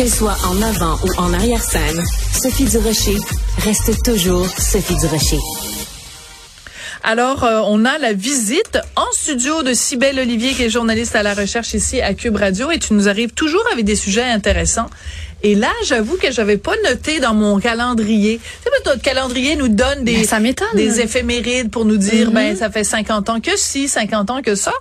Qu'elle soit en avant ou en arrière-scène, Sophie Durocher reste toujours Sophie Durocher. Alors, euh, on a la visite en studio de Cybelle Olivier, qui est journaliste à la recherche ici à Cube Radio, et tu nous arrives toujours avec des sujets intéressants. Et là, j'avoue que j'avais pas noté dans mon calendrier. Tu sais, notre calendrier nous donne des, Ben, ça des éphémérides pour nous dire, Mhm. ben, ça fait 50 ans que si, 50 ans que ça.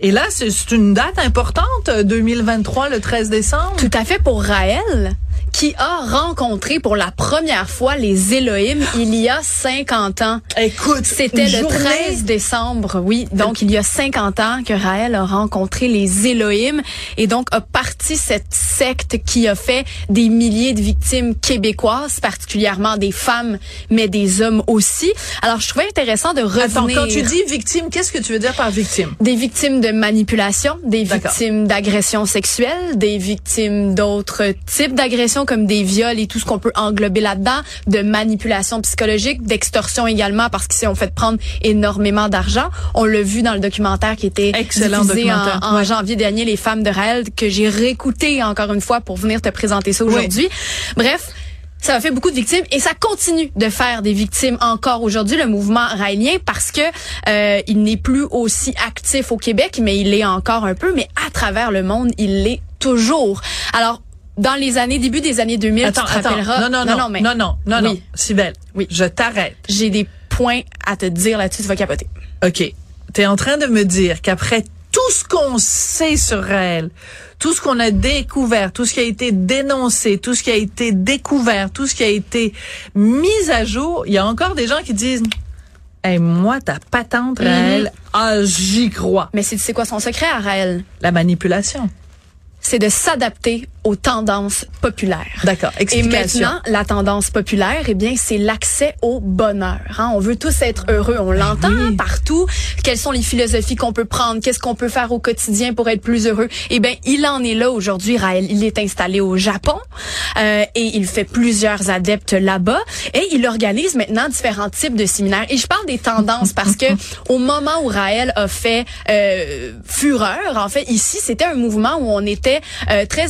Et là, c'est c'est une date importante, euh, 2023, le 13 décembre. Tout à fait pour Raël, qui a rencontré pour la première fois les Elohim il y a 50 ans. Écoute, C'était le journée- 13 décembre, oui. Donc, il y a 50 ans que Raël a rencontré les Elohim et donc a parti cette secte qui a fait des milliers de victimes québécoises, particulièrement des femmes, mais des hommes aussi. Alors, je trouvais intéressant de revenir... Attends, quand tu dis victime, qu'est-ce que tu veux dire par victime? Des victimes de manipulation, des victimes d'agression sexuelle, des victimes d'autres types d'agressions comme des viols et tout ce qu'on peut englober là-dedans, de manipulation psychologique, d'extorsion également parce qu'ils se sont fait prendre énormément d'argent. On l'a vu dans le documentaire qui était Excellent diffusé documentaire, en, en ouais. janvier dernier, Les femmes de Raël, que j'ai réécouté encore une fois pour venir te présenter ça aujourd'hui. Bref. Ça a fait beaucoup de victimes et ça continue de faire des victimes encore aujourd'hui le mouvement raélien parce que euh, il n'est plus aussi actif au Québec mais il l'est encore un peu mais à travers le monde il l'est toujours. Alors dans les années début des années 2000 Attends, tu te attends. rappelleras Non, non, non, mais non, non, non, non. Oui. Sybelle, Oui. je t'arrête. j'ai des points à te dire là-dessus tu vas capoter. OK. Tu es en train de me dire qu'après tout ce qu'on sait sur elle, tout ce qu'on a découvert, tout ce qui a été dénoncé, tout ce qui a été découvert, tout ce qui a été mis à jour, il y a encore des gens qui disent Hey, moi, ta patente, Raël, ah, j'y crois. Mais c'est quoi son secret à Raël? La manipulation. C'est de s'adapter aux tendances populaires. D'accord. Et maintenant, la tendance populaire, eh bien, c'est l'accès au bonheur. hein. On veut tous être heureux. On l'entend oui. hein, partout. Quelles sont les philosophies qu'on peut prendre? Qu'est-ce qu'on peut faire au quotidien pour être plus heureux? Eh bien, il en est là aujourd'hui, Raël. Il est installé au Japon euh, et il fait plusieurs adeptes là-bas et il organise maintenant différents types de séminaires. Et je parle des tendances parce que au moment où Raël a fait euh, fureur, en fait, ici, c'était un mouvement où on était euh, très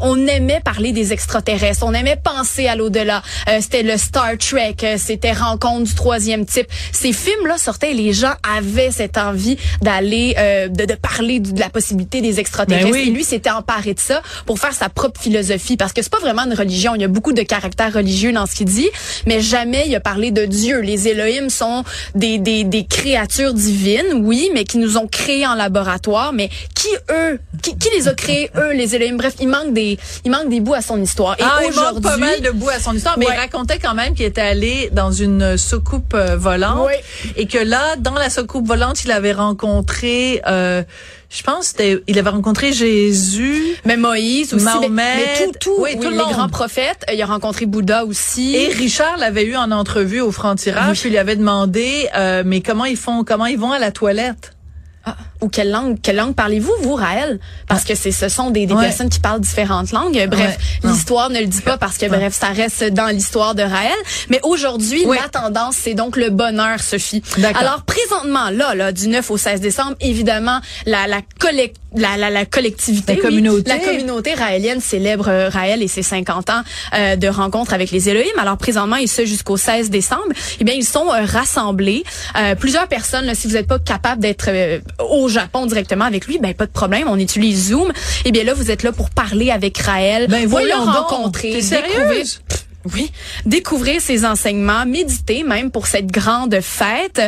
on aimait parler des extraterrestres, on aimait penser à l'au-delà. Euh, c'était le Star Trek, euh, c'était Rencontre du troisième type. Ces films-là sortaient et les gens avaient cette envie d'aller, euh, de, de parler de la possibilité des extraterrestres. Ben oui. Et lui s'était emparé de ça pour faire sa propre philosophie, parce que c'est pas vraiment une religion. Il y a beaucoup de caractères religieux dans ce qu'il dit, mais jamais il a parlé de Dieu. Les Elohim sont des, des, des créatures divines, oui, mais qui nous ont créés en laboratoire. Mais qui eux, qui, qui les a créés eux, les Elohim Bref, il manque des, il manque des bouts à son histoire. Et Ah, il manque pas mal de bouts à son histoire, mais Ouais. il racontait quand même qu'il était allé dans une soucoupe euh, volante Oui. et que là, dans la soucoupe volante, il avait rencontré, euh, je pense, il avait rencontré Jésus. mais Moïse aussi, mais- Mahomet, mais, tout, tout, oui, oui, tout le les monde. grands prophètes. Euh, Il a rencontré Bouddha aussi. Et Richard l'avait eu en entrevue au franc-tirage, Oui. puis il lui avait demandé, euh, mais comment ils font, comment ils vont à la toilette? Ah, ou quelle langue, quelle langue parlez-vous, vous, Raël? Parce que c'est, ce sont des, des Ouais. personnes qui parlent différentes langues. Bref, Ouais, l'histoire ne le dit pas parce que, bref, ça reste dans l'histoire de Raël. Mais aujourd'hui, la tendance, c'est donc le bonheur, Sophie. D'accord. Alors, présentement, là, là, du 9 au 16 décembre, évidemment, la, la, collec- la, la, la collectivité, La oui, communauté. la communauté raélienne célèbre euh, Raël et ses 50 ans euh, de rencontre avec les Elohim. Alors, présentement, et ce jusqu'au 16 décembre, eh bien, ils sont euh, rassemblés. Euh, plusieurs personnes, là, si vous n'êtes pas capable d'être euh, au Japon directement avec lui, ben pas de problème, on utilise Zoom. Eh bien là, vous êtes là pour parler avec Raël, Ben, voyons le rencontrer, découvrir oui, découvrir ses enseignements, méditer même pour cette grande fête.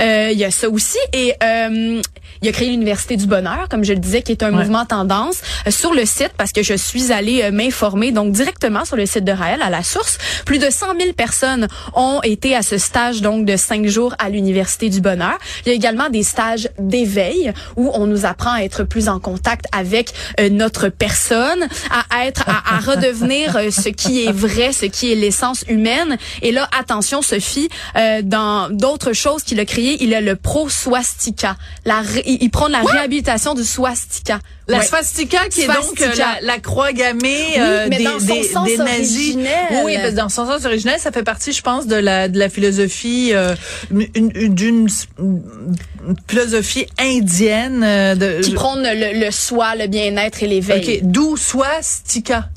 Euh, Il y a ça aussi et euh, il a créé l'université du bonheur, comme je le disais, qui est un Ouais. mouvement tendance euh, sur le site parce que je suis allée euh, m'informer donc directement sur le site de Raël à la source. Plus de 100 000 personnes ont été à ce stage donc de cinq jours à l'université du bonheur. Il y a également des stages d'éveil où on nous apprend à être plus en contact avec euh, notre personne, à être, à, à redevenir ce qui est vrai, ce qui est l'essence humaine. Et là, attention, Sophie, euh, dans d'autres choses qu'il a créées, il a le pro swastika. La, ré- il, il prend la réhabilitation du swastika. La Ouais. swastika qui est donc euh, Swastika. la, la croix gammée Oui, euh, mais des, dans son des, sens des nazis. originel. Oui, parce que dans son sens originel, ça fait partie, je pense, de la de la philosophie euh, une- une- d'une une philosophie indienne de qui prône le, le soi, le bien-être et l'éveil. OK, d'où swastika.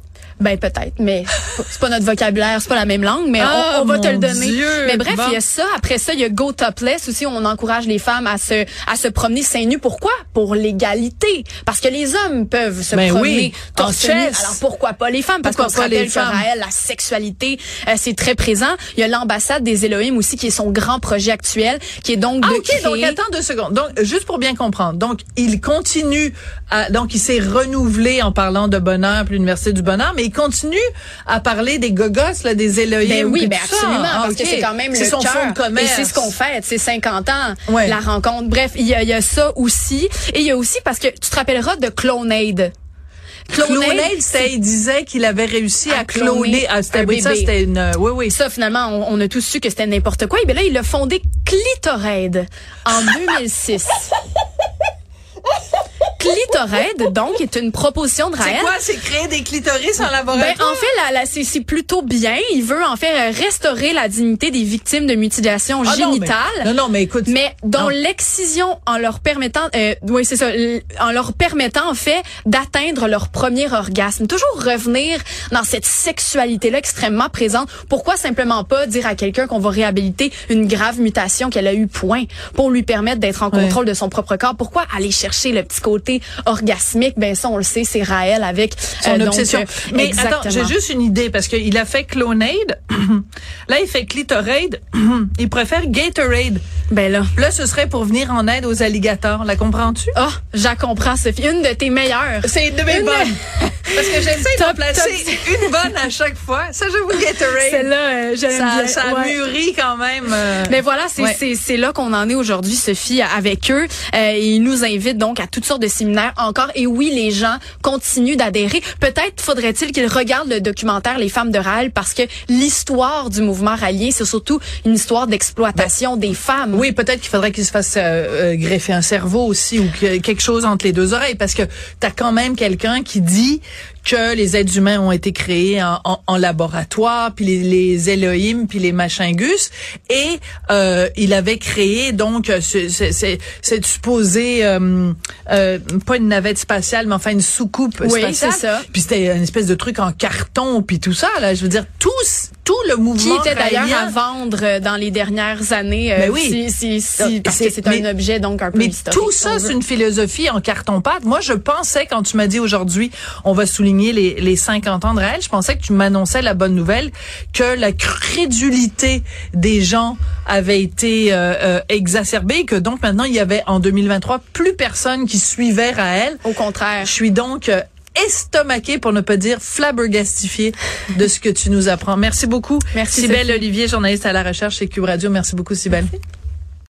Ben peut-être, mais c'est pas notre vocabulaire, c'est pas la même langue, mais Ah, on, on va te le donner. Dieu. Mais bref, Bon. il y a ça. Après ça, il y a Go Topless aussi. On encourage les femmes à se à se promener seins nus. Pourquoi? Pour l'égalité. Parce que les hommes peuvent se Ben promener oui, torse. Alors pourquoi pas les femmes? Parce qu'on se rappelle que femmes? Raël, la sexualité, euh, c'est très présent. Il y a l'ambassade des Elohim aussi, qui est son grand projet actuel, qui est donc Ah, de OK, créer. donc attends deux secondes. Donc, juste pour bien comprendre. Donc, il continue à, donc il s'est renouvelé en parlant de bonheur puis l'Université du bonheur, mais il continue à parler des gogos, là, des Elohim. Ben oui, ben ça. absolument, parce que c'est quand même le son cœur. fonds de commerce. Et c'est ce qu'on fait, c'est 50 ans, Ouais. la rencontre. Bref, il y a, il y a ça aussi. Et il y a aussi, parce que tu te rappelleras de Clonade. C'était, il disait qu'il avait réussi à, À cloner. Ah, c'était, un oui, ça, c'était une, oui, oui. Ça, finalement, on, on a tous su que c'était n'importe quoi. Et bien là, il a fondé Clitorade en 2006. Donc, est une proposition de C'est Raël. quoi? C'est créer des clitoris en Ben, laboratoire? en fait, la, la- c'est, c'est plutôt bien. Il veut en fait restaurer la dignité des victimes de mutilations Ah, non, mais- génitales. Non, non, mais écoute. mais dont l'excision en leur permettant euh, oui c'est ça en leur permettant en fait d'atteindre leur premier orgasme toujours revenir dans cette sexualité là extrêmement présente pourquoi simplement pas dire à quelqu'un qu'on va réhabiliter une grave mutation qu'elle a eu point pour lui permettre d'être en Ouais. contrôle de son propre corps? Pourquoi aller chercher le petit côté orgasmique ben ça on le sait c'est Raël avec son euh, obsession. euh, Mais exactement. attends, j'ai juste une idée parce qu'il a fait Clonade. là, il fait Clitorade. il préfère Gatorade. ben là Là, ce serait pour venir en aide aux alligators. La comprends-tu? oh j'en comprends Sophie une de tes meilleures C'est une de mes Une- bonnes. Parce que j'essaie de placer une bonne à chaque fois. Ça, j'avoue, Gatorade. celle-là euh, j'aime Ça, bien ça Ouais. mûrit quand même. euh, Mais voilà, c'est Ouais. là qu'on en est aujourd'hui, Sophie, avec eux. Euh, ils nous invitent donc à toutes sortes de séminaires encore. Et oui, les gens continuent d'adhérer. Peut-être faudrait-il qu'ils regardent le documentaire Les femmes de Raël parce que l'histoire du mouvement rallié, c'est surtout une histoire d'exploitation des femmes. Oui, peut-être qu'il faudrait qu'il se fasse euh, euh, greffer un cerveau aussi ou que, quelque chose entre les deux oreilles parce que tu as quand même quelqu'un qui dit que les êtres humains ont été créés en, en- en laboratoire, puis les, les Elohim, puis les machingus, et euh, il avait créé donc ce- ce- ce- cette supposée, euh, euh, pas une navette spatiale, mais enfin une soucoupe Oui, spatiale. c'est ça. Puis c'était une espèce de truc en carton, puis tout ça. Là, je veux dire, tous, tout le Qui mouvement était d'ailleurs à vendre euh, dans les dernières années, euh, Ben oui. si, si, si- parce c'est- que c'est un mais- objet donc un peu Mais historique. tout ça, c'est une philosophie en carton-pâte. Moi, je pensais, quand tu m'as dit aujourd'hui, on va souligner les, les 50 ans de Raël, je pensais que tu m'annonçais la bonne nouvelle, que la crédulité des gens avait été euh, euh, exacerbée, et que donc maintenant, il y avait en 2023 plus personne qui suivait Raël. Au contraire. Je suis donc euh, estomaquée, pour ne pas dire flabbergastifiée de ce que tu nous apprends. Merci beaucoup. Merci, Sophie. Olivier, journaliste à la recherche chez Cube Radio. Merci beaucoup, Sibelle.